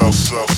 What's up,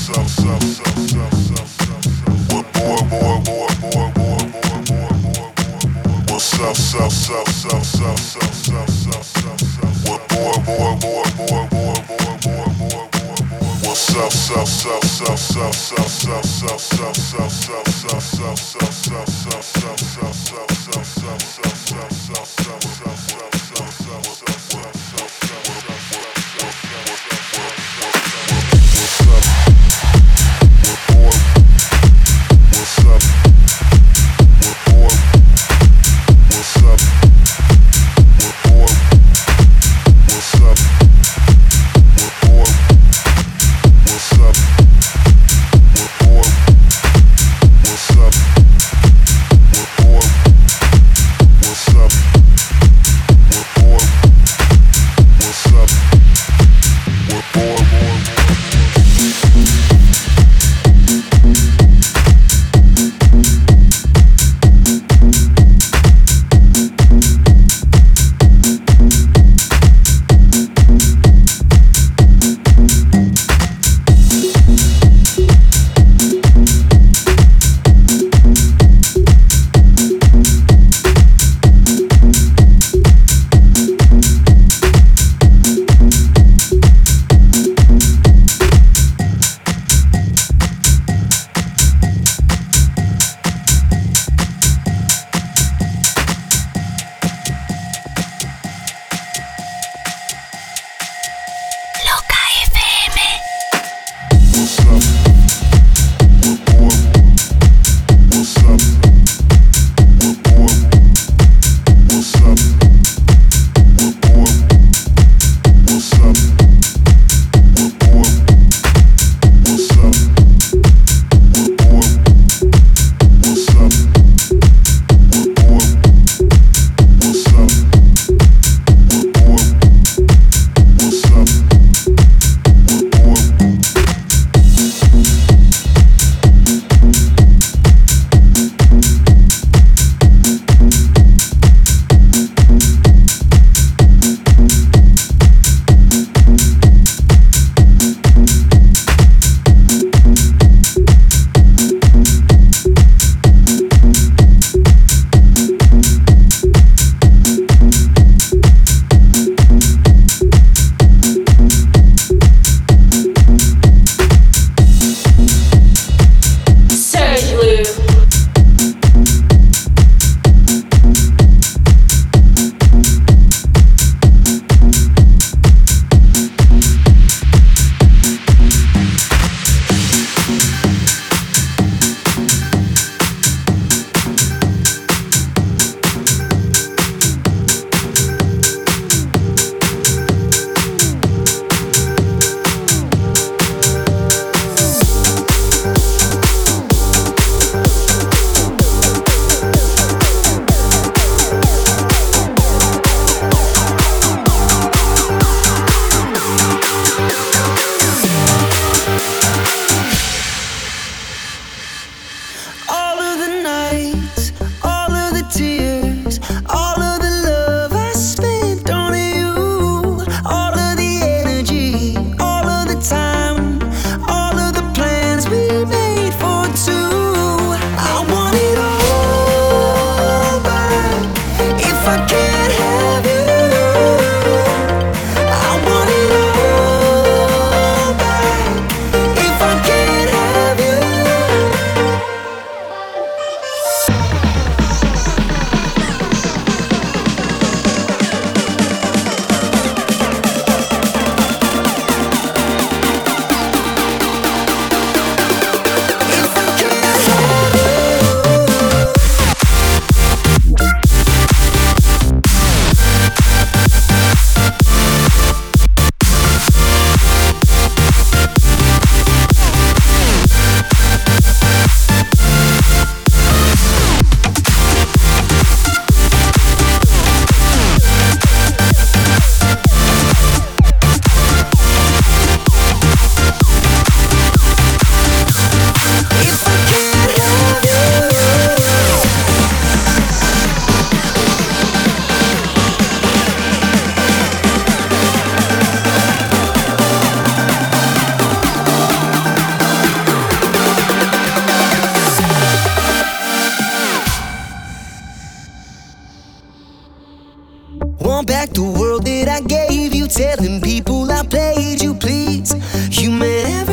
that I gave you, telling people I played you, please. You meant everything.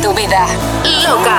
Tu vida. Loca.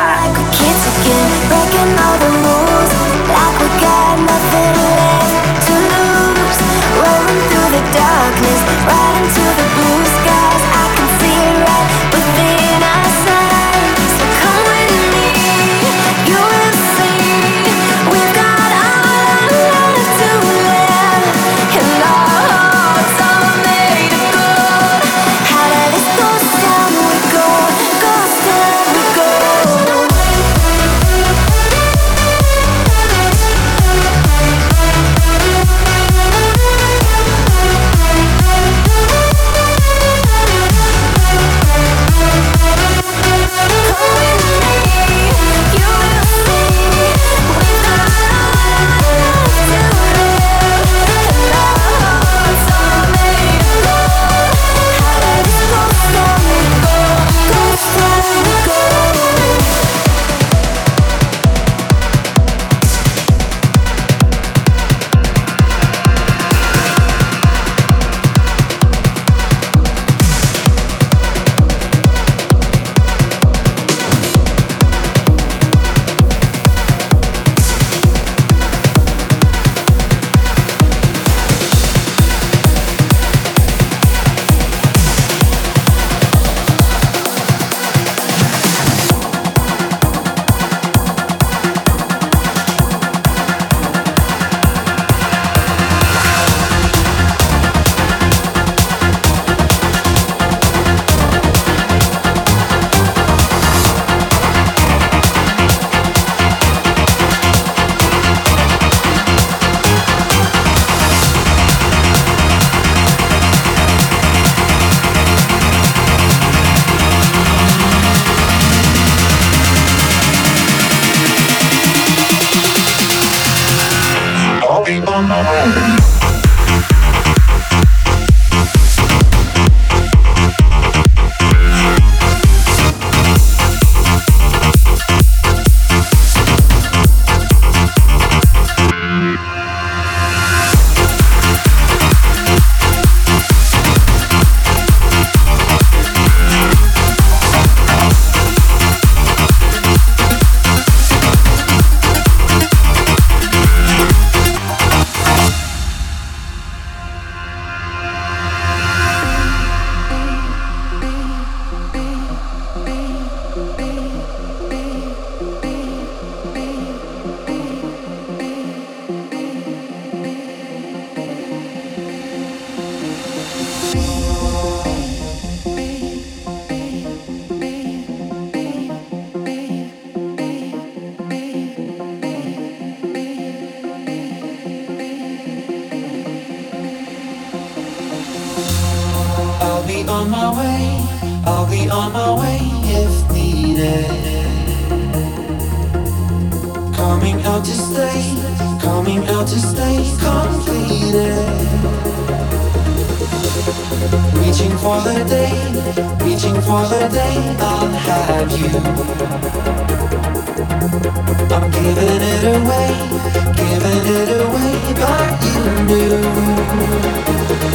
my way, I'll be on my way if needed. Coming out to stay, coming out to stay completed. Reaching for the day, reaching for the day I'll have you. I'm giving it away, giving it away, but you knew.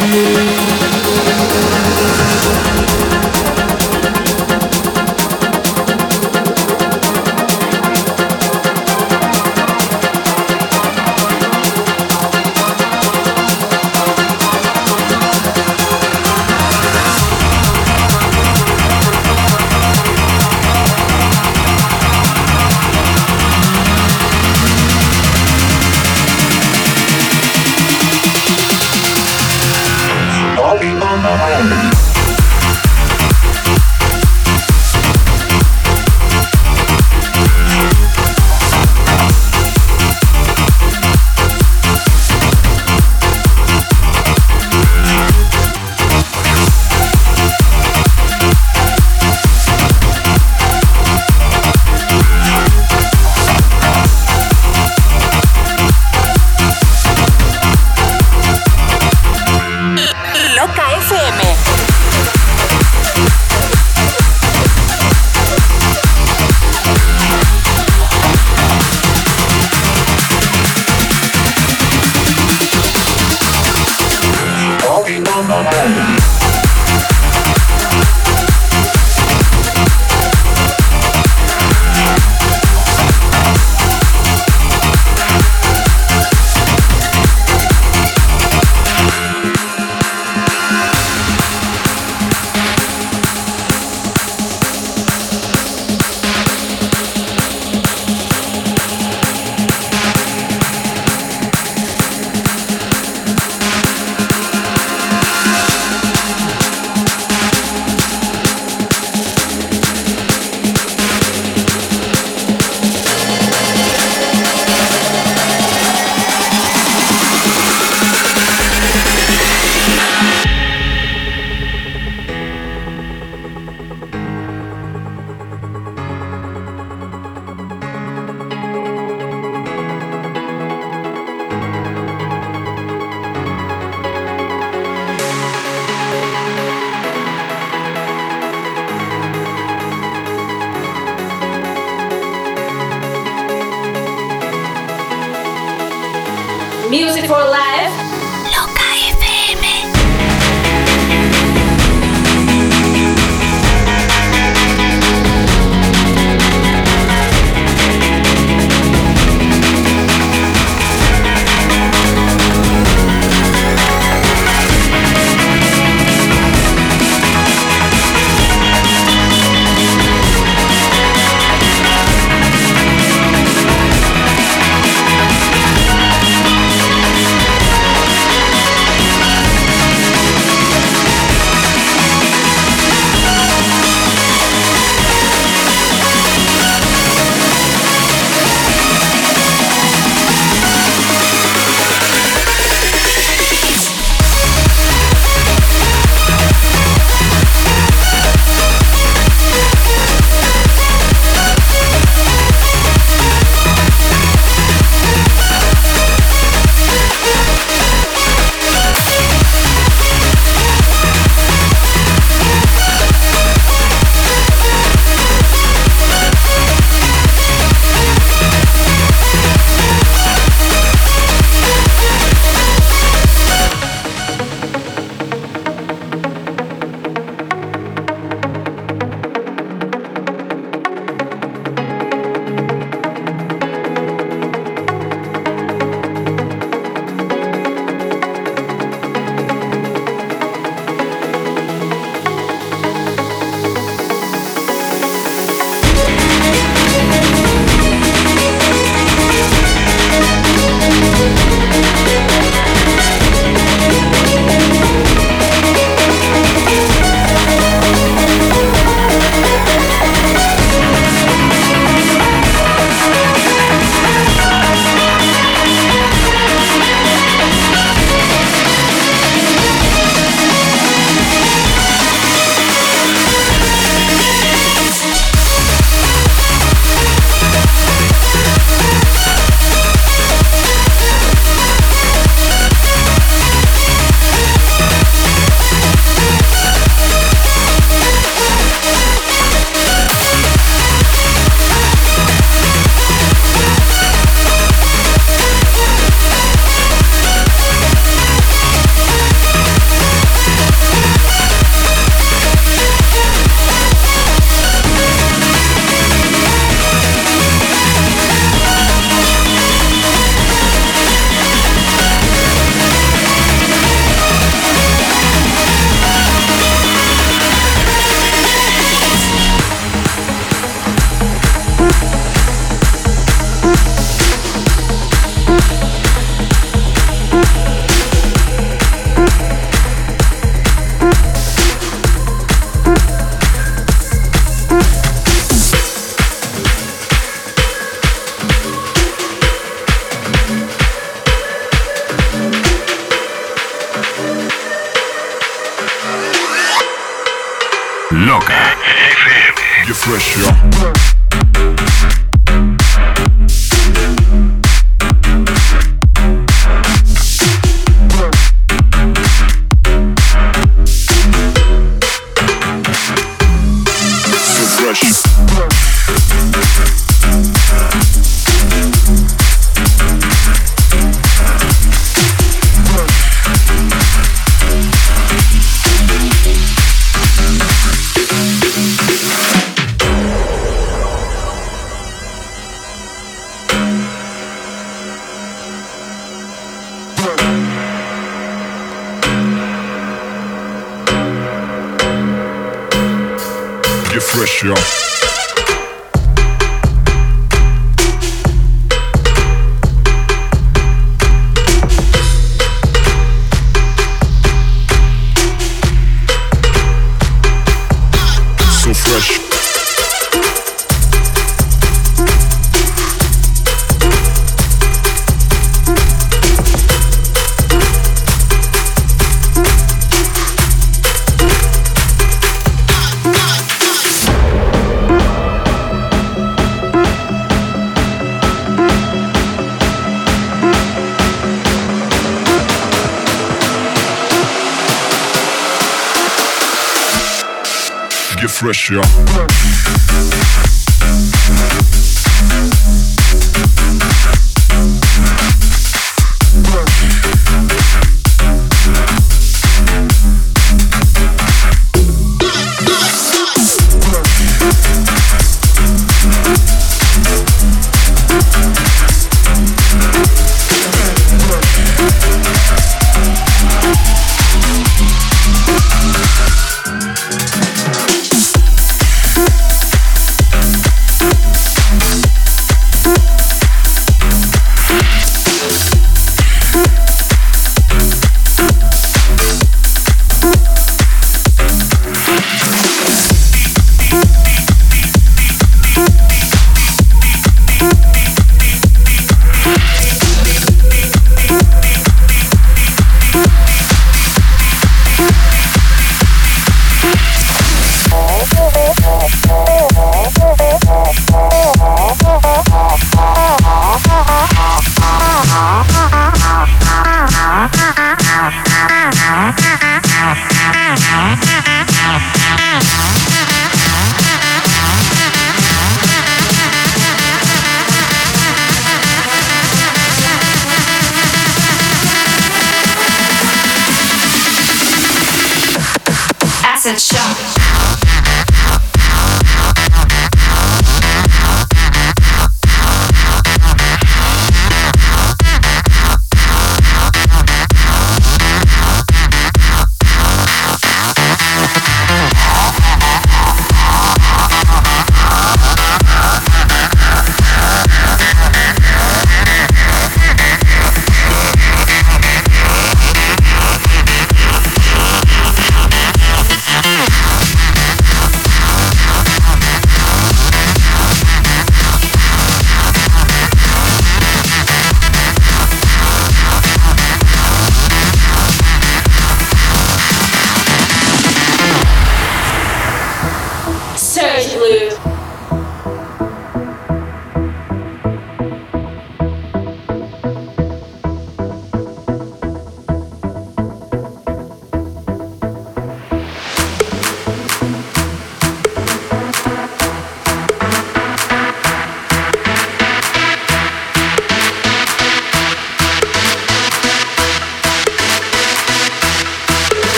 Thank you.